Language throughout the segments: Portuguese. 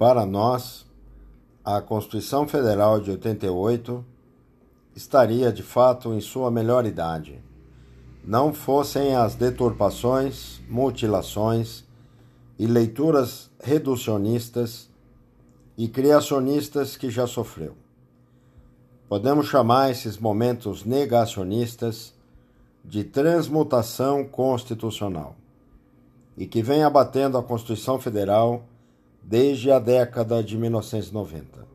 Para nós, a Constituição Federal de 88 estaria de fato em sua melhor idade, não fossem as deturpações, mutilações e leituras reducionistas e criacionistas que já sofreu. Podemos chamar esses momentos negacionistas de transmutação constitucional e que vem abatendo a Constituição Federal desde a década de 1990,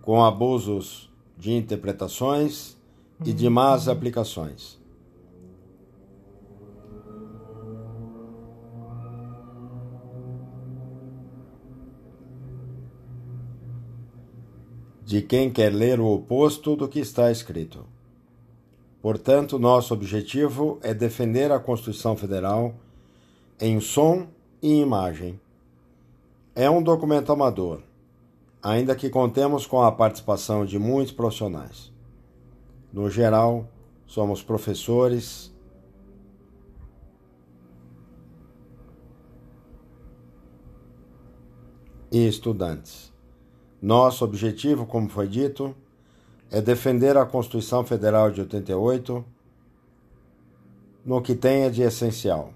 com abusos de interpretações e de más aplicações. De quem quer ler o oposto do que está escrito. Portanto, nosso objetivo é defender a Constituição Federal em som e imagem. É um documento amador ainda que contemos com a participação de muitos profissionais. No geral, somos professores, e estudantes. Nosso objetivo, como foi dito, é defender a Constituição Federal de 88 no que tenha de essencial.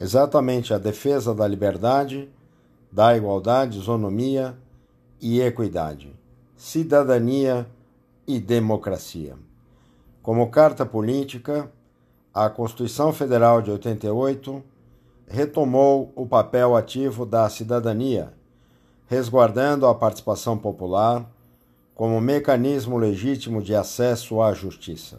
Exatamente a defesa da liberdade da igualdade, isonomia e equidade, cidadania e democracia. Como carta política, a Constituição Federal de 88 retomou o papel ativo da cidadania, resguardando a participação popular como mecanismo legítimo de acesso à justiça.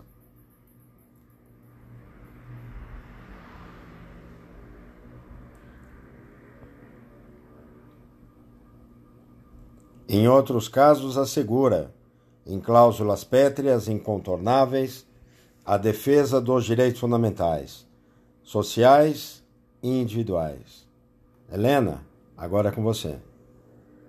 Em outros casos, assegura, em cláusulas pétreas incontornáveis, a defesa dos direitos fundamentais, sociais e individuais. Helena, agora é com você.